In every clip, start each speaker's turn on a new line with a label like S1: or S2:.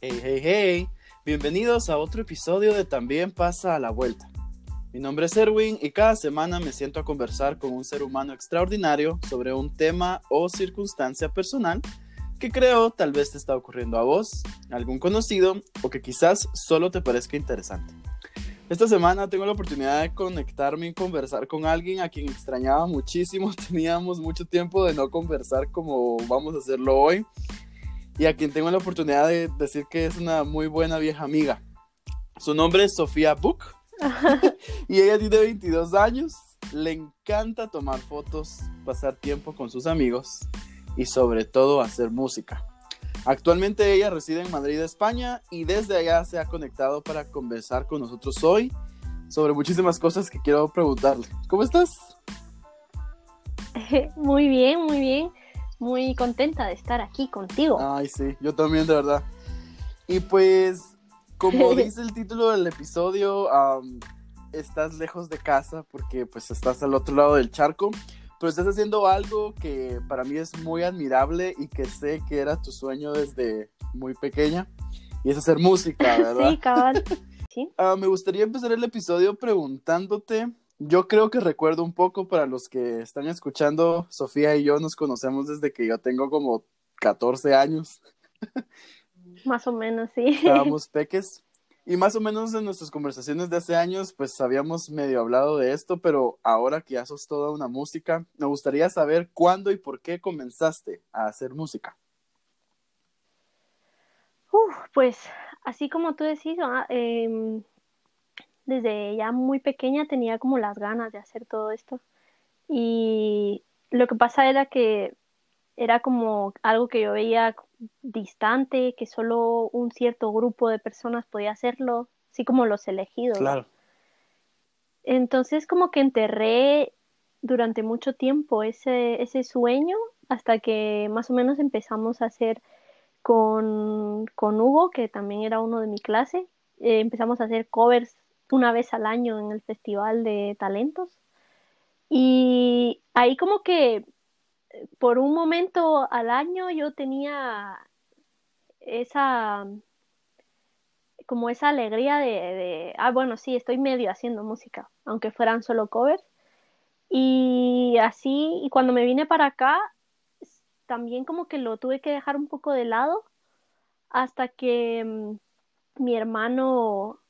S1: Hey, hey, hey. Bienvenidos a otro episodio de También pasa a la vuelta. Mi nombre es Erwin y cada semana me siento a conversar con un ser humano extraordinario sobre un tema o circunstancia personal que creo tal vez te está ocurriendo a vos, algún conocido o que quizás solo te parezca interesante. Esta semana tengo la oportunidad de conectarme y conversar con alguien a quien extrañaba muchísimo. Teníamos mucho tiempo de no conversar como vamos a hacerlo hoy. Y a quien tengo la oportunidad de decir que es una muy buena vieja amiga. Su nombre es Sofía Book. y ella tiene 22 años. Le encanta tomar fotos, pasar tiempo con sus amigos y sobre todo hacer música. Actualmente ella reside en Madrid, España, y desde allá se ha conectado para conversar con nosotros hoy sobre muchísimas cosas que quiero preguntarle. ¿Cómo estás?
S2: Muy bien, muy bien. Muy contenta de estar aquí contigo.
S1: Ay, sí, yo también, de verdad. Y pues, como dice el título del episodio, estás lejos de casa porque pues estás al otro lado del charco pero estás haciendo algo que para mí es muy admirable y que sé que era tu sueño desde muy pequeña, y es hacer música, ¿verdad?
S2: sí, cabal. ¿Sí?
S1: Ah, me gustaría empezar el episodio preguntándote, yo creo que recuerdo un poco para los que están escuchando, Sofía y yo nos conocemos desde que yo tengo como 14 años.
S2: Más o menos, sí.
S1: Estábamos peques. Y más o menos en nuestras conversaciones de hace años, pues habíamos medio hablado de esto, pero ahora que ya sos toda una música, me gustaría saber cuándo y por qué comenzaste a hacer música.
S2: pues así como tú decís, em, desde ya muy pequeña tenía como las ganas de hacer todo esto. Y lo que pasa era que era como algo que yo veía distante, que solo un cierto grupo de personas podía hacerlo, así como los elegidos.
S1: Claro.
S2: Entonces como que enterré durante mucho tiempo ese, ese sueño hasta que más o menos empezamos a hacer con, con Hugo, que también era uno de mi clase, eh, empezamos a hacer covers una vez al año en el Festival de Talentos. Y ahí como que por un momento al año yo tenía esa como esa alegría de, ah, bueno, sí, estoy medio haciendo música, aunque fueran solo covers. Y así, y cuando me vine para acá, también como que lo tuve que dejar un poco de lado hasta que mm, mi hermano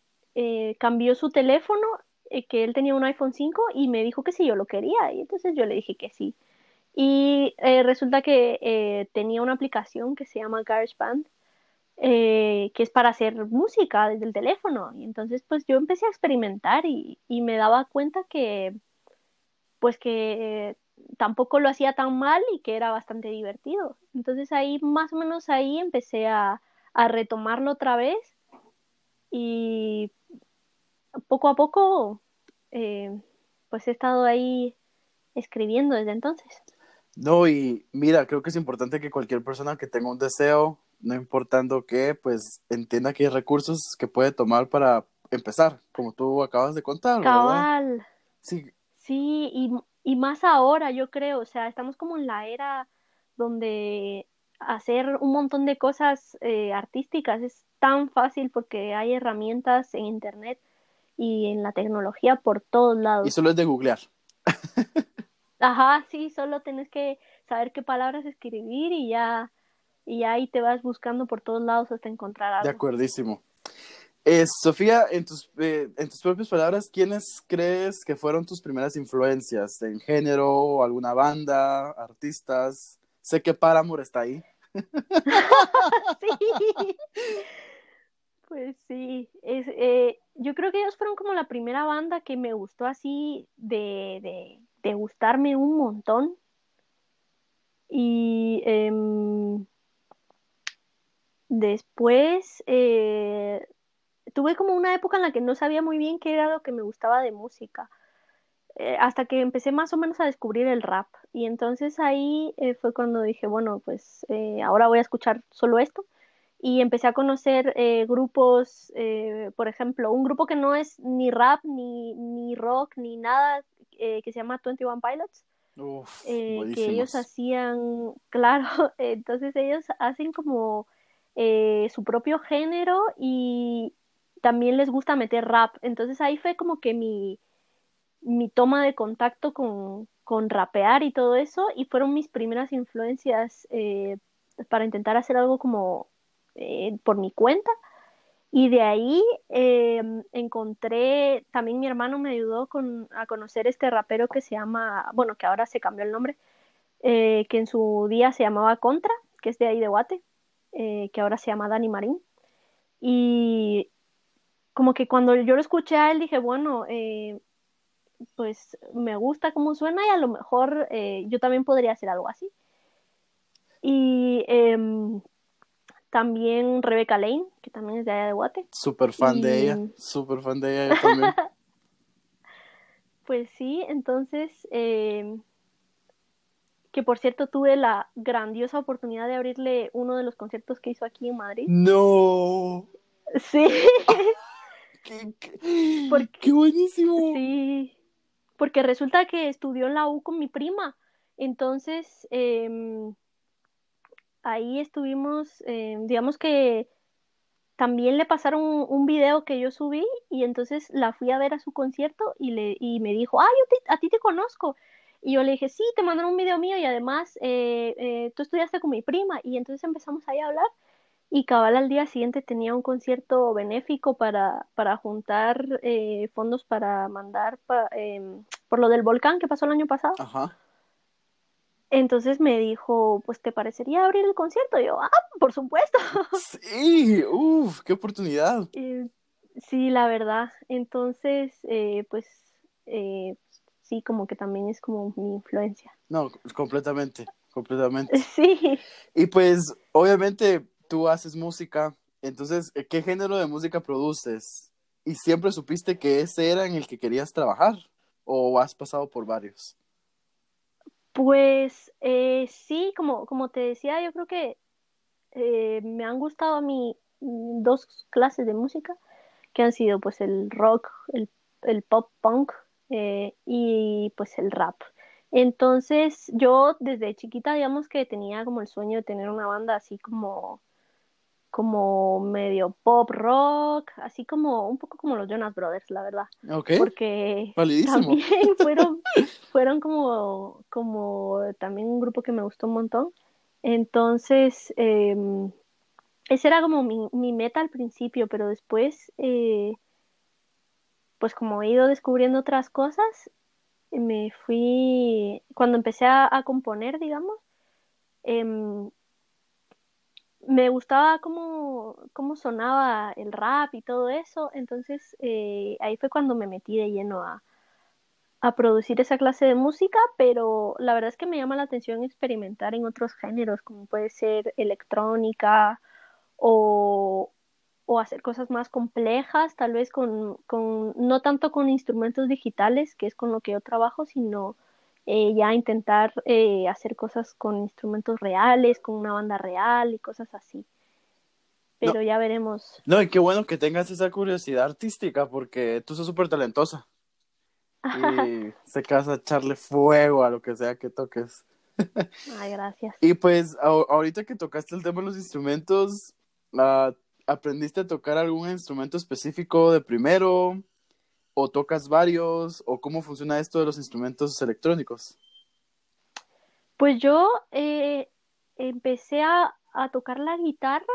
S2: eh, cambió su teléfono, eh, que él tenía un iPhone 5, y me dijo que si yo lo quería, y entonces yo le dije que sí. Y eh, resulta que eh, tenía una aplicación que se llama GarageBand, eh, que es para hacer música desde el teléfono. Y entonces pues yo empecé a experimentar y, y me daba cuenta que pues que tampoco lo hacía tan mal y que era bastante divertido. Entonces ahí más o menos ahí empecé a, a retomarlo otra vez y poco a poco pues he estado ahí escribiendo desde entonces.
S1: No, y mira, creo que es importante que cualquier persona que tenga un deseo, no importando qué, pues entienda que hay recursos que puede tomar para empezar, como tú acabas de contar.
S2: Cabal.
S1: Sí.
S2: Sí, y, y más ahora, yo creo, o sea, estamos como en la era donde hacer un montón de cosas eh, artísticas es tan fácil porque hay herramientas en internet y en la tecnología por todos lados.
S1: Y solo es de googlear.
S2: Ajá, sí, solo tienes que saber qué palabras escribir y ya, y ahí te vas buscando por todos lados hasta encontrar algo.
S1: De acuerdísimo. Eh, Sofía, en tus, eh, en tus propias palabras, ¿quiénes crees que fueron tus primeras influencias en género, alguna banda, artistas? Sé que Paramore está ahí.
S2: sí. Pues sí, es, eh, yo creo que ellos fueron como la primera banda que me gustó así de, de gustarme un montón. Y em, después eh, tuve como una época en la que no sabía muy bien qué era lo que me gustaba de música. Eh, hasta que empecé más o menos a descubrir el rap. Y entonces ahí eh, fue cuando dije, bueno, pues ahora voy a escuchar solo esto. Y empecé a conocer grupos, por ejemplo, un grupo que no es ni rap, ni, ni rock, ni nada, eh, que se llama 21 Pilots.
S1: eh,
S2: que ellos hacían, claro, entonces ellos hacen como eh, su propio género y también les gusta meter rap. Entonces ahí fue como que mi, mi toma de contacto con, con rapear y todo eso y fueron mis primeras influencias eh, para intentar hacer algo como eh, por mi cuenta. Y de ahí em, encontré, también mi hermano me ayudó con, a conocer este rapero que se llama, bueno, que ahora se cambió el nombre, que en su día se llamaba Contra, que es de ahí de Guate. Eh, que ahora se llama Dani Marín. Y como que cuando yo lo escuché a él dije, bueno, eh, pues me gusta cómo suena y a lo mejor eh, yo también podría hacer algo así. Y em, también Rebeca Lane, que también es de allá de Guate.
S1: Súper fan de ella, súper fan de ella también.
S2: pues sí, entonces em, que por cierto tuve la grandiosa oportunidad de abrirle uno de los conciertos que hizo aquí en Madrid.
S1: No.
S2: Sí.
S1: qué, qué, buenísimo.
S2: Sí, porque resulta que estudió en la U con mi prima. Entonces, em, ahí estuvimos, em, digamos que también le pasaron un, video que yo subí y entonces la fui a ver a su concierto y, le, y me dijo, ah, yo a ti te conozco. Y yo le dije, sí, te mandaron un video mío y además eh, eh, tú estudiaste con mi prima. Y entonces empezamos ahí a hablar y cabal al día siguiente tenía un concierto benéfico para, para juntar eh, fondos para mandar em, por lo del volcán que pasó el año pasado.
S1: Ajá.
S2: Entonces me dijo, pues ¿te parecería abrir el concierto? Y yo, ah, por supuesto.
S1: Sí, uff, qué oportunidad.
S2: sí, la verdad. Entonces, pues sí, como que también es como mi influencia.
S1: No, completamente, completamente.
S2: Sí.
S1: Y pues, obviamente, tú haces música, entonces, ¿qué género de música produces? ¿Y siempre supiste que ese era en el que querías trabajar? ¿O has pasado por varios?
S2: Pues eh, sí, como, como te decía, yo creo que eh, me han gustado a mí dos clases de música, que han sido pues el rock, el, el pop punk eh, y pues el rap. Entonces yo desde chiquita digamos que tenía como el sueño de tener una banda así como como medio pop rock, así como un poco como los Jonas Brothers, la verdad. Porque también fueron, fueron como, como también un grupo que me gustó un montón. Entonces, eh, ese era como mi, mi, meta al principio, pero después eh, pues como he ido descubriendo otras cosas, me fui, cuando empecé a, componer, digamos, em, me gustaba cómo, cómo, sonaba el rap y todo eso, entonces eh, ahí fue cuando me metí de lleno a, a producir esa clase de música, pero la verdad es que me llama la atención experimentar en otros géneros, como puede ser electrónica o, o hacer cosas más complejas, tal vez con, con, no tanto con instrumentos digitales, que es con lo que yo trabajo, sino eh, ya intentar eh, hacer cosas con instrumentos reales, con una banda real y cosas así. Pero ya veremos.
S1: No, y qué bueno que tengas esa curiosidad artística, porque tú sos súper talentosa. Y se casa echarle fuego a lo que sea que toques.
S2: Ay, gracias.
S1: Y pues ahorita que tocaste el tema de los instrumentos, la ¿aprendiste a tocar algún instrumento específico de primero? ¿O tocas varios? ¿O cómo funciona esto de los instrumentos electrónicos?
S2: Pues yo eh, empecé a, tocar la guitarra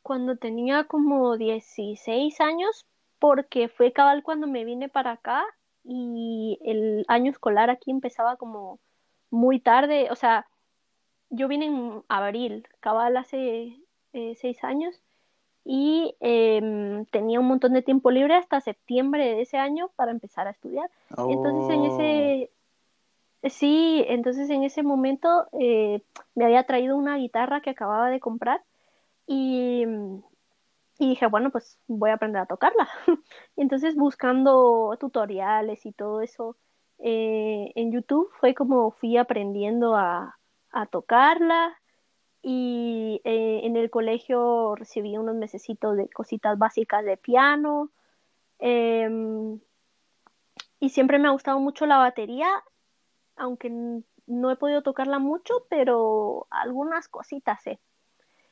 S2: cuando tenía como 16 años, porque fue cabal cuando me vine para acá y el año escolar aquí empezaba como muy tarde, o sea, yo vine en abril, cabal hace eh, seis años, y em, tenía un montón de tiempo libre hasta septiembre de ese año para empezar a estudiar. Entonces en ese, oh. sí, entonces en ese momento eh, me había traído una guitarra que acababa de comprar y, y dije, bueno, pues voy a aprender a tocarla. entonces buscando tutoriales y todo eso eh, en YouTube fue como fui aprendiendo a, a tocarla y eh, en el colegio recibí unos mesecitos de cositas básicas de piano em, y siempre me ha gustado mucho la batería, aunque no he podido tocarla mucho, pero algunas cositas sé.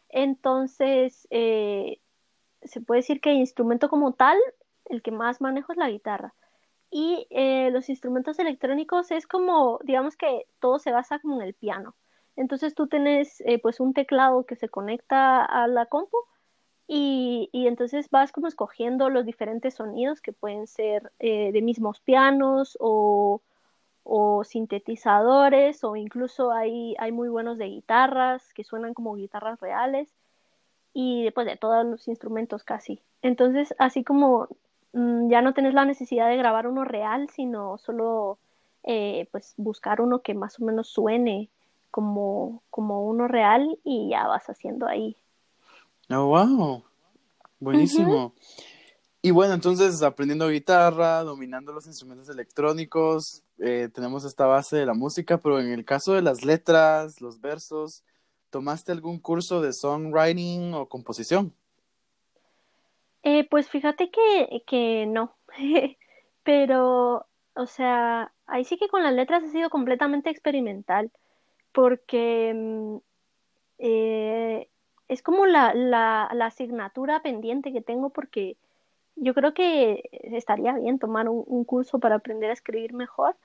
S2: Entonces, eh, se puede decir que instrumento como tal, el que más manejo es la guitarra. Y eh, los instrumentos electrónicos es como, digamos que todo se basa como en el piano. Entonces tú tienes eh, pues un teclado que se conecta a la compu y, y, entonces vas como escogiendo los diferentes sonidos que pueden ser eh, de mismos pianos o, o, sintetizadores o incluso hay, hay muy buenos de guitarras que suenan como guitarras reales y después de todos los instrumentos casi. Entonces así como mmm, ya no tenés la necesidad de grabar uno real, sino solo eh, pues buscar uno que más o menos suene como, como uno real y ya vas haciendo ahí.
S1: Oh, wow. Buenísimo. Uh -huh. Y bueno, entonces aprendiendo guitarra, dominando los instrumentos electrónicos, eh, tenemos esta base de la música, pero en el caso de las letras, los versos, ¿tomaste algún curso de songwriting o composición?
S2: Eh, pues fíjate que, que no, pero, o sea, ahí sí que con las letras ha sido completamente experimental, porque mm, eh, es como la, la, asignatura pendiente que tengo, porque yo creo que estaría bien tomar un, curso para aprender a escribir mejor,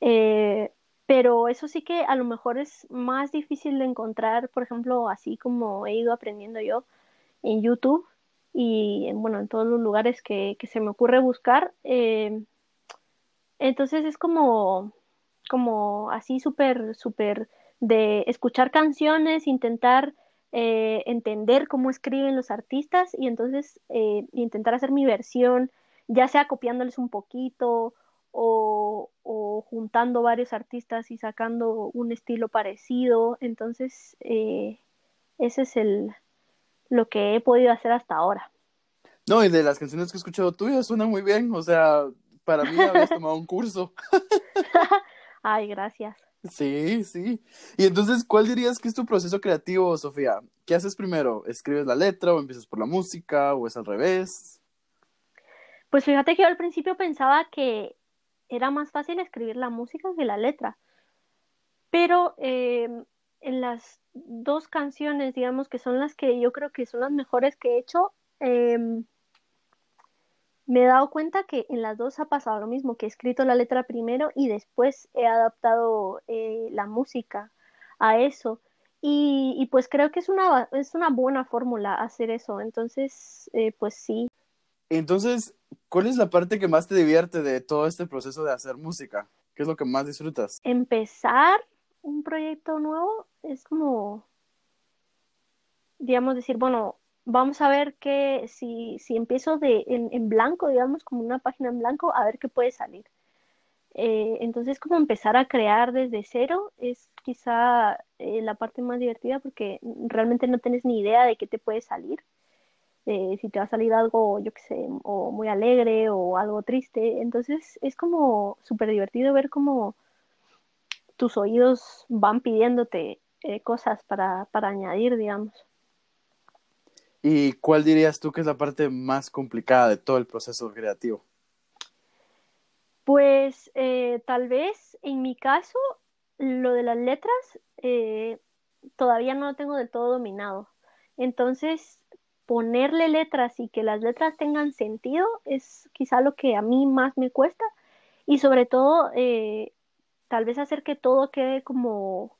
S2: eh, pero eso sí que a lo mejor es más difícil de encontrar, por ejemplo, así como he ido aprendiendo yo en YouTube y bueno, en todos los lugares que, que se me ocurre buscar. Eh, entonces es como, como así súper, súper de escuchar canciones, intentar eh, entender cómo escriben los artistas y entonces eh, intentar hacer mi versión, ya sea copiándoles un poquito o, o, juntando varios artistas y sacando un estilo parecido. Entonces, eh, ese es el, lo que he podido hacer hasta ahora.
S1: No, y de las canciones que he escuchado tuyas suena muy bien, o sea, para mí habías tomado un curso.
S2: Ay, gracias.
S1: Sí, sí. Y entonces, ¿cuál dirías que es tu proceso creativo, Sofía? ¿Qué haces primero? ¿Escribes la letra o empiezas por la música o es al revés?
S2: Pues fíjate que yo al principio pensaba que era más fácil escribir la música que la letra, pero eh, en las dos canciones, digamos que son las que yo creo que son las mejores que he hecho, eh, me he dado cuenta que en las dos ha pasado lo mismo, que he escrito la letra primero y después he adaptado eh, la música a eso. Y, y, pues creo que es una, es una buena fórmula hacer eso. Entonces, eh, pues sí.
S1: Entonces, ¿cuál es la parte que más te divierte de todo este proceso de hacer música? ¿Qué es lo que más disfrutas?
S2: Empezar un proyecto nuevo es como, digamos, decir, bueno, vamos a ver que si, si empiezo de, en, en, blanco, digamos, como una página en blanco, a ver qué puede salir. Eh, entonces, como empezar a crear desde cero es quizá eh, la parte más divertida porque realmente no tienes ni idea de qué te puede salir. Eh, si te va a salir algo, yo qué sé, o muy alegre o algo triste. Entonces, es como súper divertido ver cómo tus oídos van pidiéndote cosas para, para añadir, digamos.
S1: ¿Y cuál dirías tú que es la parte más complicada de todo el proceso creativo?
S2: Pues eh, tal vez en mi caso lo de las letras eh, todavía no lo tengo del todo dominado. Entonces, ponerle letras y que las letras tengan sentido es quizá lo que a mí más me cuesta y sobre todo eh, tal vez hacer que todo quede como,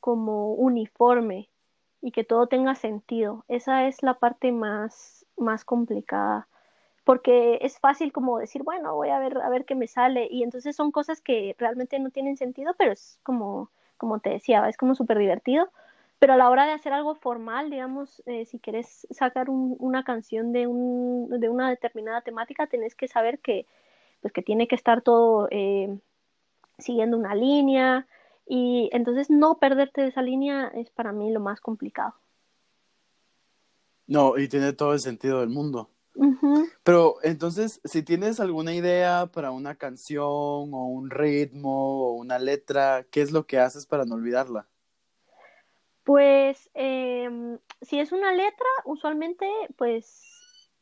S2: como uniforme y que todo tenga sentido. Esa es la parte más, más complicada. Porque es fácil como decir, bueno, voy a ver, a ver qué me sale. Y entonces son cosas que realmente no tienen sentido, pero es como, como te decía, es como súper divertido. Pero a la hora de hacer algo formal, digamos, eh, si quieres sacar un, una canción de, un, de una determinada temática, tenés que saber que, pues, que tiene que estar todo eh, siguiendo una línea, y entonces no perderte de esa línea es para mí lo más complicado.
S1: No, y tiene todo el sentido del mundo.
S2: Uh -huh.
S1: Pero entonces, si tienes alguna idea para una canción o un ritmo o una letra, ¿qué es lo que haces para no olvidarla?
S2: Pues eh, si es una letra, usualmente pues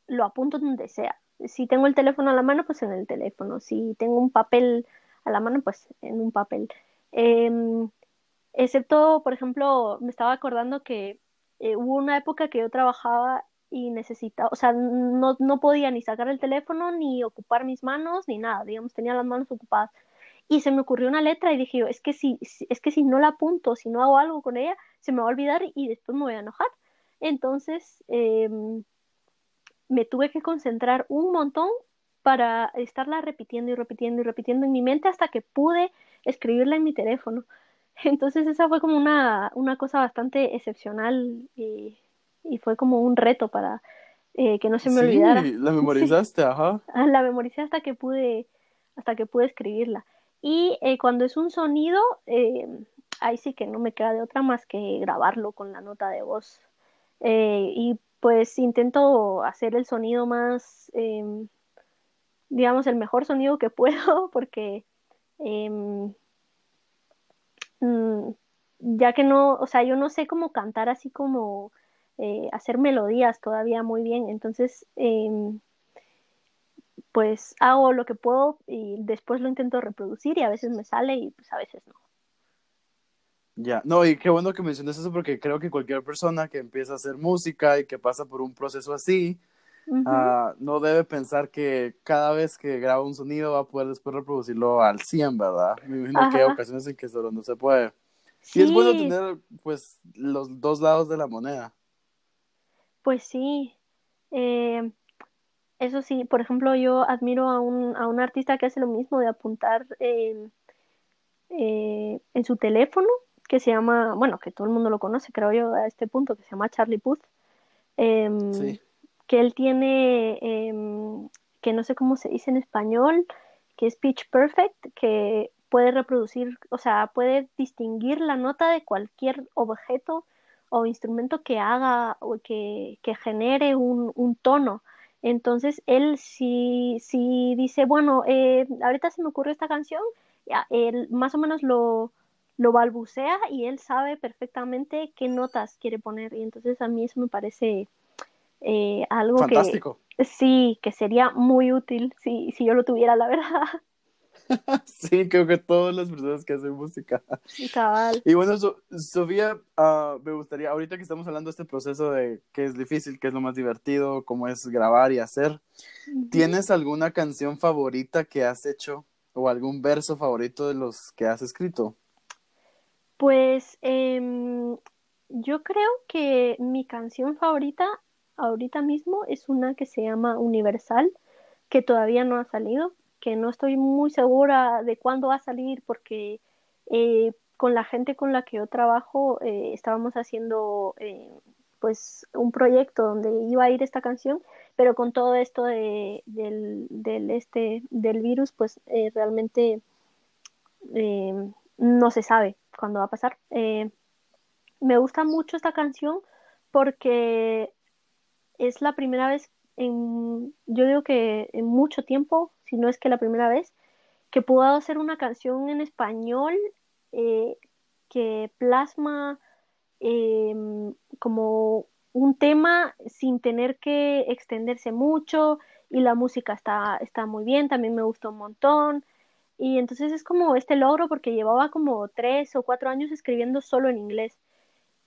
S2: lo apunto donde sea. Si tengo el teléfono a la mano, pues en el teléfono. Si tengo un papel a la mano, pues en un papel. Eh, excepto, por ejemplo, me estaba acordando que eh, hubo una época que yo trabajaba y necesitaba, o sea, no, no podía ni sacar el teléfono, ni ocupar mis manos, ni nada, digamos, tenía las manos ocupadas. Y se me ocurrió una letra y dije yo, es que si, es que si no la apunto, si no hago algo con ella, se me va a olvidar y después me voy a enojar. Entonces, em, me tuve que concentrar un montón para estarla repitiendo y repitiendo y repitiendo en mi mente hasta que pude escribirla en mi teléfono. Entonces esa fue como una, una cosa bastante excepcional y, y, fue como un reto para eh, que no se me sí, olvidara.
S1: La memorizaste, ajá.
S2: Ah, la memoricé hasta que pude, hasta que pude escribirla. Y eh, cuando es un sonido, eh, ahí sí que no me queda de otra más que grabarlo con la nota de voz. y pues intento hacer el sonido más, em, digamos, el mejor sonido que puedo, porque em, mm, ya que no, o sea, yo no sé cómo cantar así como eh, hacer melodías todavía muy bien, entonces, em, pues hago lo que puedo y después lo intento reproducir y a veces me sale y pues a veces no.
S1: Ya, no, y qué bueno que menciones eso porque creo que cualquier persona que empieza a hacer música y que pasa por un proceso así, uh, no debe pensar que cada vez que graba un sonido va a poder después reproducirlo al 100, ¿verdad? Me imagino que hay ocasiones en que solo no se puede. Sí. Y es bueno tener, pues, los dos lados de la moneda.
S2: Pues sí. Eh, eso sí, por ejemplo, yo admiro a un, a un artista que hace lo mismo de apuntar eh, eh, en su teléfono que se llama, bueno, que todo el mundo lo conoce, creo yo, a este punto, que se llama Charlie Puth, eh, sí. Que él tiene, eh, que no sé cómo se dice en español, que es Pitch Perfect, que puede reproducir, o sea, puede distinguir la nota de cualquier objeto o instrumento que haga o que, que genere un, un, tono. Entonces, él si, si dice, bueno, eh, ahorita se me ocurrió esta canción, ya, él más o menos lo, lo balbucea y él sabe perfectamente qué notas quiere poner. Y entonces a mí eso me parece eh, algo
S1: Fantástico.
S2: que sí, que sería muy útil si, si yo lo tuviera, la verdad.
S1: sí, creo que todas las personas que hacen música.
S2: Cabal.
S1: Y bueno, so, Sofía, uh, me gustaría, ahorita que estamos hablando de este proceso de qué es difícil, qué es lo más divertido, cómo es grabar y hacer, uh -huh. ¿tienes alguna canción favorita que has hecho o algún verso favorito de los que has escrito?
S2: Pues eh, yo creo que mi canción favorita ahorita mismo es una que se llama Universal, que todavía no ha salido, que no estoy muy segura de cuándo va a salir porque eh, con la gente con la que yo trabajo eh, estábamos haciendo eh, pues un proyecto donde iba a ir esta canción, pero con todo esto de, del, del, este, del virus pues realmente no se sabe cuándo va a pasar. Me gusta mucho esta canción porque es la primera vez en, yo digo que en mucho tiempo, si no es que la primera vez, que puedo hacer una canción en español eh, que plasma eh, como un tema sin tener que extenderse mucho y la música está, está muy bien, también me gustó un montón. Y entonces es como este logro porque llevaba como tres o cuatro años escribiendo solo en inglés.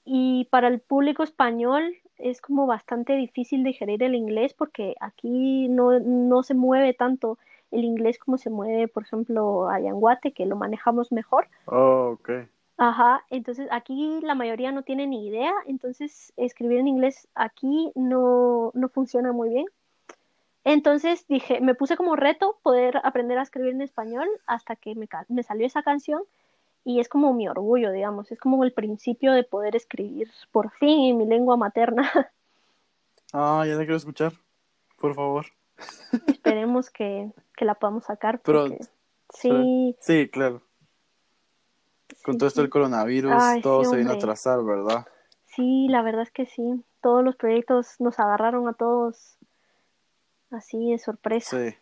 S2: Y para el público español es como bastante difícil digerir el inglés porque aquí no, no se mueve tanto el inglés como se mueve, por ejemplo, a Yanguate, que lo manejamos mejor.
S1: Oh, ok.
S2: Ajá, entonces aquí la mayoría no tiene ni idea, entonces escribir en inglés aquí no, no funciona muy bien. Entonces dije, me puse como reto poder aprender a escribir en español hasta que me, me, salió esa canción y es como mi orgullo, digamos, es como el principio de poder escribir por fin en mi lengua materna.
S1: Ah, ya la quiero escuchar, por favor.
S2: Esperemos que, que la podamos sacar.
S1: Porque...
S2: Sí.
S1: Sí, claro. Con todo esto del coronavirus, Ay, todo sí, se vino a atrasar, ¿verdad?
S2: Sí, la verdad es que sí. Todos los proyectos nos agarraron a todos así de sorpresa.
S1: Sí,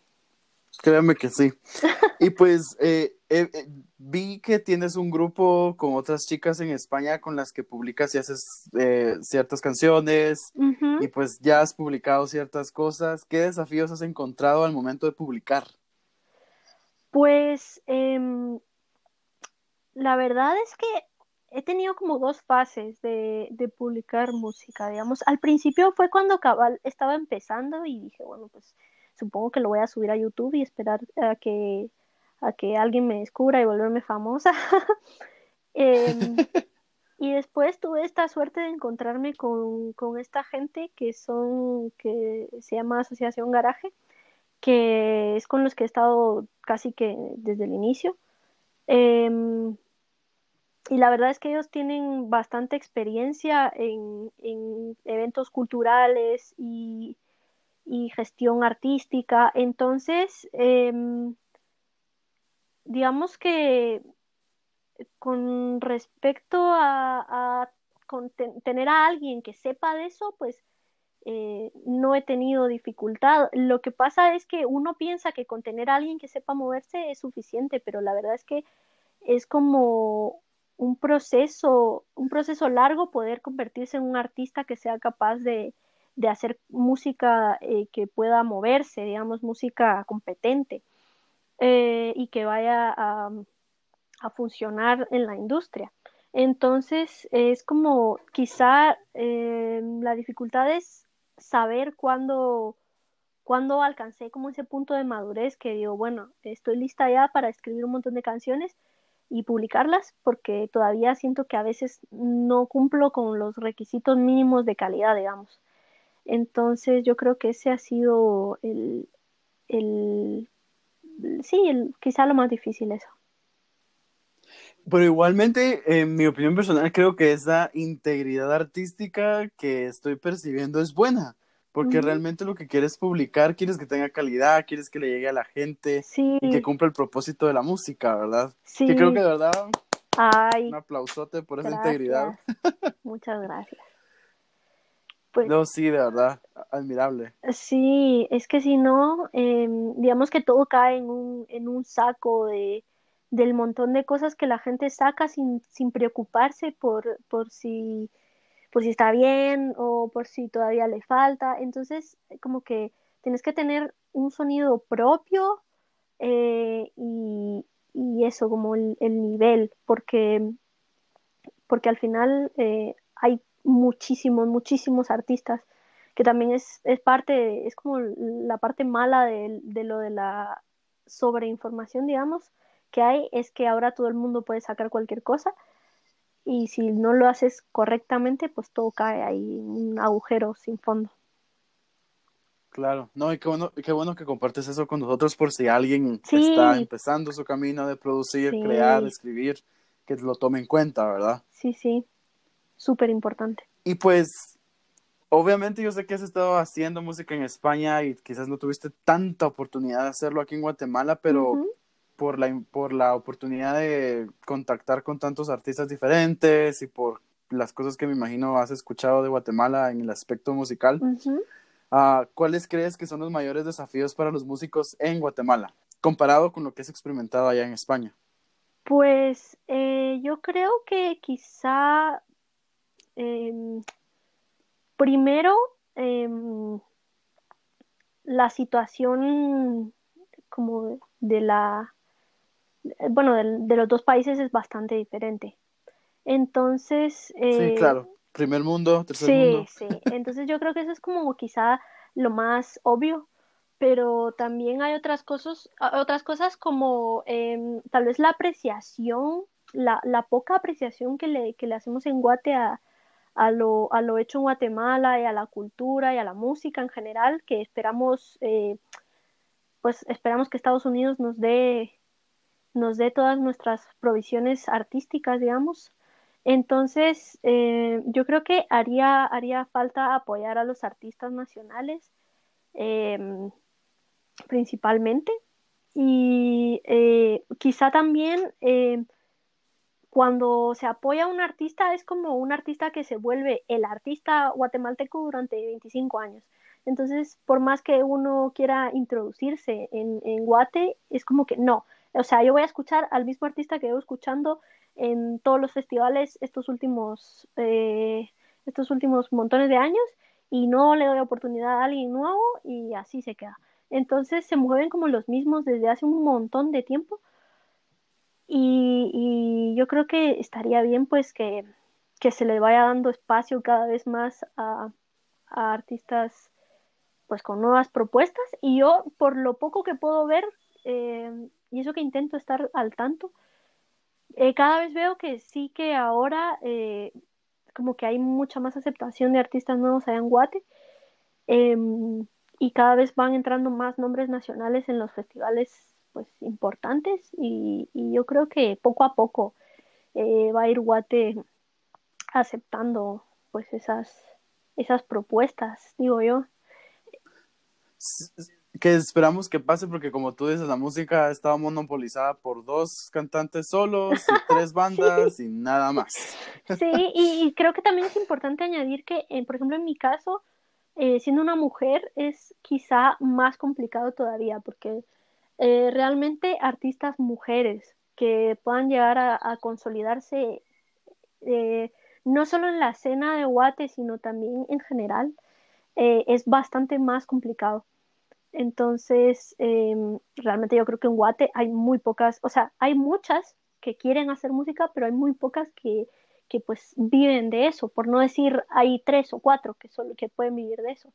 S1: créanme que sí. y pues eh, eh, eh, vi que tienes un grupo con otras chicas en España con las que publicas y haces eh, ciertas canciones
S2: uh -huh.
S1: y pues ya has publicado ciertas cosas. ¿Qué desafíos has encontrado al momento de publicar?
S2: Pues em, la verdad es que he tenido como dos fases de, de, publicar música, digamos. Al principio fue cuando Cabal estaba empezando y dije, bueno, pues supongo que lo voy a subir a YouTube y esperar a que, a que alguien me descubra y volverme famosa. Em, y después tuve esta suerte de encontrarme con, con, esta gente que son, que se llama Asociación Garaje, que es con los que he estado casi que desde el inicio. Eh, y la verdad es que ellos tienen bastante experiencia en, en eventos culturales y, y, gestión artística. Entonces, eh, digamos que con respecto a, con tener a alguien que sepa de eso, pues eh, no he tenido dificultad. Lo que pasa es que uno piensa que con tener a alguien que sepa moverse es suficiente, pero la verdad es que es como un proceso, un proceso largo poder convertirse en un artista que sea capaz de, de hacer música eh, que pueda moverse, digamos, música competente eh, y que vaya a, funcionar en la industria. Entonces, es como quizá eh, la dificultad es saber cuándo, cuándo alcancé como ese punto de madurez que digo, bueno, estoy lista ya para escribir un montón de canciones y publicarlas porque todavía siento que a veces no cumplo con los requisitos mínimos de calidad, digamos. Entonces yo creo que ese ha sido el, el sí, el, quizá lo más difícil eso.
S1: Pero igualmente, en mi opinión personal, creo que esa integridad artística que estoy percibiendo es buena porque realmente lo que quieres publicar, quieres que tenga calidad, quieres que le llegue a la gente y que cumpla el propósito de la música, ¿verdad? Sí. Que creo que de verdad
S2: Ay,
S1: un aplausote por esa integridad.
S2: Muchas gracias.
S1: Pues, no, sí, de verdad, admirable.
S2: Sí, es que si no, em, digamos que todo cae en un, en un saco de, del montón de cosas que la gente saca sin, sin preocuparse por, por si por si está bien o por si todavía le falta. Entonces, como que tienes que tener un sonido propio eh, y, eso, como el, nivel, porque, porque al final eh, hay muchísimos, muchísimos artistas que también es, es parte, es como la parte mala de, de lo de la sobreinformación, digamos, que hay, es que ahora todo el mundo puede sacar cualquier cosa y si no lo haces correctamente, pues todo cae ahí un agujero sin fondo.
S1: Claro, no, y qué bueno, qué bueno que compartes eso con nosotros por si alguien está empezando su camino de producir, crear, escribir, que lo tome en cuenta, ¿verdad?
S2: Sí, sí, súper importante.
S1: Y pues, obviamente yo sé que has estado haciendo música en España y quizás no tuviste tanta oportunidad de hacerlo aquí en Guatemala, pero por la, por la oportunidad de contactar con tantos artistas diferentes y por las cosas que me imagino has escuchado de Guatemala en el aspecto musical. Ah, ¿Cuáles crees que son los mayores desafíos para los músicos en Guatemala, comparado con lo que has experimentado allá en España?
S2: Pues eh, yo creo que quizá em, primero em, la situación como de la bueno, de, los dos países es bastante diferente. Entonces...
S1: sí, eh, claro. Primer mundo, tercer mundo.
S2: Sí, sí. Entonces yo creo que eso es como quizá lo más obvio, pero también hay otras cosas, otras cosas como em, tal vez la apreciación, la, la poca apreciación que le, que le hacemos en Guate a, a, lo, a lo hecho en Guatemala y a la cultura y a la música en general, que esperamos, eh, pues esperamos que Estados Unidos nos dé nos dé todas nuestras provisiones artísticas, digamos. Entonces, eh, yo creo que haría, haría falta apoyar a los artistas nacionales em, principalmente y eh, quizá también em, cuando se apoya a un artista es como un artista que se vuelve el artista guatemalteco durante 25 años. Entonces, por más que uno quiera introducirse en, en Guate, es como que no, o sea, yo voy a escuchar al mismo artista que llevo escuchando en todos los festivales estos últimos, eh, estos últimos montones de años y no le doy oportunidad a alguien nuevo y así se queda. Entonces se mueven como los mismos desde hace un montón de tiempo Y, yo creo que estaría bien pues que, se le vaya dando espacio cada vez más a, artistas pues con nuevas propuestas. Y yo por lo poco que puedo ver eh, y eso que intento estar al tanto eh, cada vez veo que sí que ahora eh, como que hay mucha más aceptación de artistas nuevos allá en Guate em, y cada vez van entrando más nombres nacionales en los festivales pues importantes y, yo creo que poco a poco eh, va a ir Guate aceptando pues esas esas propuestas digo yo.
S1: Que esperamos que pase porque como tú dices la música estaba monopolizada por dos cantantes solos y tres bandas y nada más.
S2: Sí y, creo que también es importante añadir que eh, por ejemplo en mi caso eh, siendo una mujer es quizá más complicado todavía porque eh, realmente artistas mujeres que puedan llegar a, consolidarse eh, no solo en la escena de Guate, sino también en general, eh, es bastante más complicado. Entonces, em, realmente yo creo que en Guate hay muy pocas, o sea, hay muchas que quieren hacer música, pero hay muy pocas que, que pues viven de eso, por no decir hay tres o cuatro que solo que pueden vivir de eso.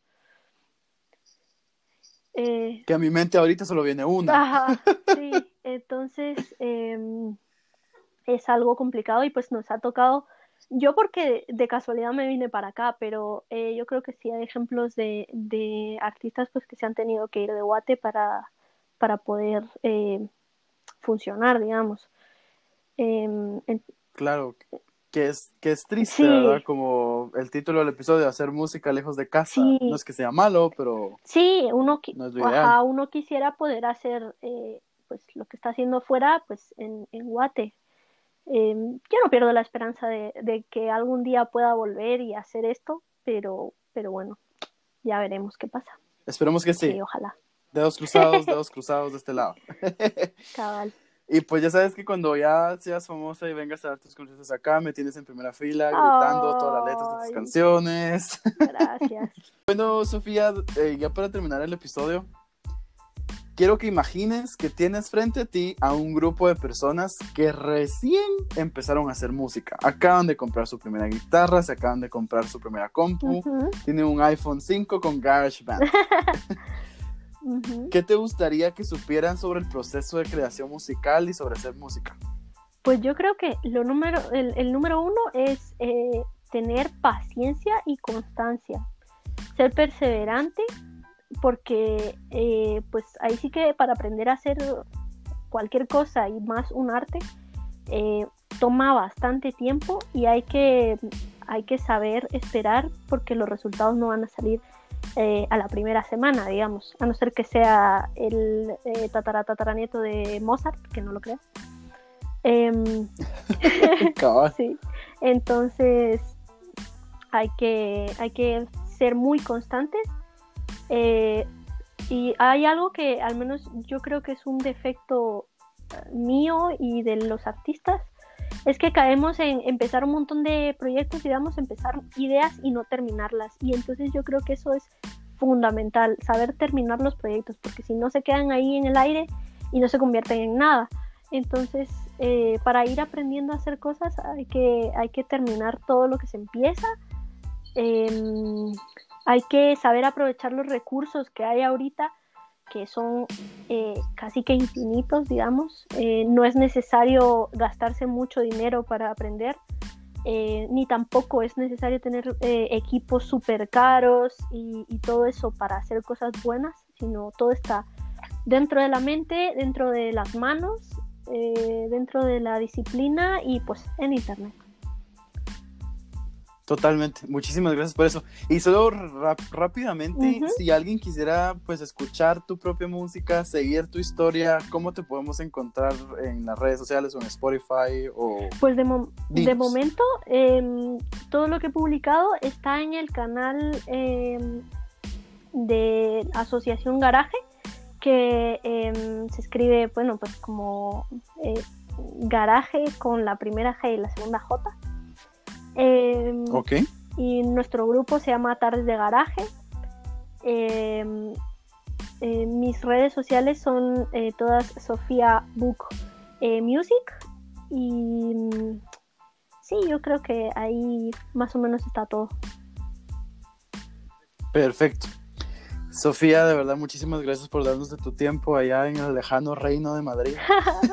S1: Eh, que a mi mente ahorita solo viene una.
S2: Ajá, sí, entonces em, es algo complicado y pues nos ha tocado, yo porque de casualidad me vine para acá, pero eh, yo creo que sí hay ejemplos de, de, artistas pues que se han tenido que ir de Guate para, para poder eh, funcionar, digamos. Em,
S1: claro, que es, que es triste, ¿verdad? Como el título del episodio, hacer música lejos de casa. No es que sea malo, pero...
S2: Sí, uno, uno quisiera poder hacer eh, pues lo que está haciendo fuera, pues en, en Guate. Em, yo no pierdo la esperanza de, que algún día pueda volver y hacer esto, pero, pero bueno, ya veremos qué pasa.
S1: Esperemos que sí.
S2: Sí, ojalá.
S1: Dedos cruzados, dedos cruzados de este lado.
S2: Cabal.
S1: Y pues ya sabes que cuando ya seas famosa y vengas a dar tus conciertos acá, me tienes en primera fila gritando todas las letras de tus canciones.
S2: Gracias.
S1: bueno, Sofía, eh, ya para terminar el episodio, quiero que imagines que tienes frente a ti a un grupo de personas que recién empezaron a hacer música. Acaban de comprar su primera guitarra, se acaban de comprar su primera compu, tienen un iPhone 5 con GarageBand. ¿Qué te gustaría que supieran sobre el proceso de creación musical y sobre hacer música?
S2: Pues yo creo que lo número, el, número uno es eh, tener paciencia y constancia, ser perseverante, porque eh, pues ahí sí que para aprender a hacer cualquier cosa y más un arte, eh, toma bastante tiempo y hay que, hay que saber esperar porque los resultados no van a salir eh, a la primera semana, digamos, a no ser que sea el eh, tataratataranieto de Mozart, que no lo creo. Em, sí. Entonces hay que, hay que ser muy constantes. Eh, y hay algo que al menos yo creo que es un defecto eh, mío y de los artistas, es que caemos en empezar un montón de proyectos y vamos a empezar ideas y no terminarlas. Y entonces yo creo que eso es fundamental, saber terminar los proyectos, porque si no se quedan ahí en el aire y no se convierten en nada. Entonces, eh, para ir aprendiendo a hacer cosas hay que, hay que terminar todo lo que se empieza. Em, hay que saber aprovechar los recursos que hay ahorita que son eh, casi que infinitos, digamos. Eh, no es necesario gastarse mucho dinero para aprender, eh, ni tampoco es necesario tener equipos súper caros y, y, todo eso para hacer cosas buenas, sino todo está dentro de la mente, dentro de las manos, dentro de la disciplina y pues en internet.
S1: Totalmente, muchísimas gracias por eso. Y solo rápidamente, si alguien quisiera pues escuchar tu propia música, seguir tu historia, ¿cómo te podemos encontrar en las redes sociales o en Spotify? O...
S2: Pues de, momento, em, todo lo que he publicado está en el canal em, de Asociación Garaje, que em, se escribe, bueno, pues como eh, garaje con la primera G y la segunda J.
S1: Em,
S2: y nuestro grupo se llama Tardes de Garaje. Em, eh, mis redes sociales son eh, todas Sofía Book eh, Music. Y mm, sí, yo creo que ahí más o menos está todo.
S1: Perfecto. Sofía, de verdad, muchísimas gracias por darnos de tu tiempo allá en el lejano reino de Madrid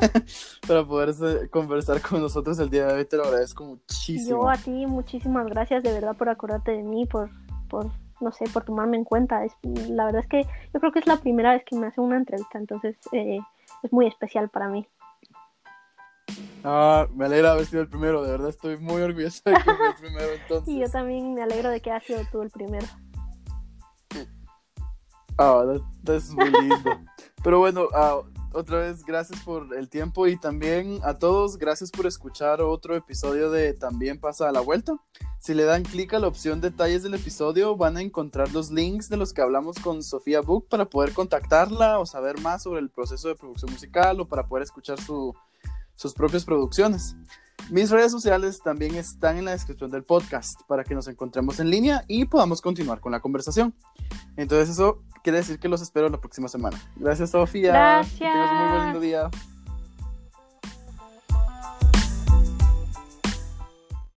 S1: para poder eh, conversar con nosotros el día de hoy. Te lo agradezco muchísimo.
S2: Yo a ti, muchísimas gracias de verdad por acordarte de mí, por, por no sé, por tomarme en cuenta. Es, la verdad es que yo creo que es la primera vez que me hacen una entrevista, entonces eh, es muy especial para mí.
S1: Ah, me alegra haber sido el primero, de verdad estoy muy orgulloso de que fui el primero entonces.
S2: Y yo también me alegro de que hayas sido tú el primero.
S1: Ah, eso es muy lindo. Pero bueno, ah, otra vez gracias por el tiempo y también a todos gracias por escuchar otro episodio de También pasa a la vuelta. Si le dan clic a la opción detalles del episodio van a encontrar los links de los que hablamos con Sofía Book para poder contactarla o saber más sobre el proceso de producción musical o para poder escuchar sus propias producciones. Mis redes sociales también están en la descripción del podcast para que nos encontremos en línea y podamos continuar con la conversación. Entonces eso quiere decir que los espero la próxima semana. Gracias, Sofía.
S2: Gracias.
S1: Que tengas un muy buen día.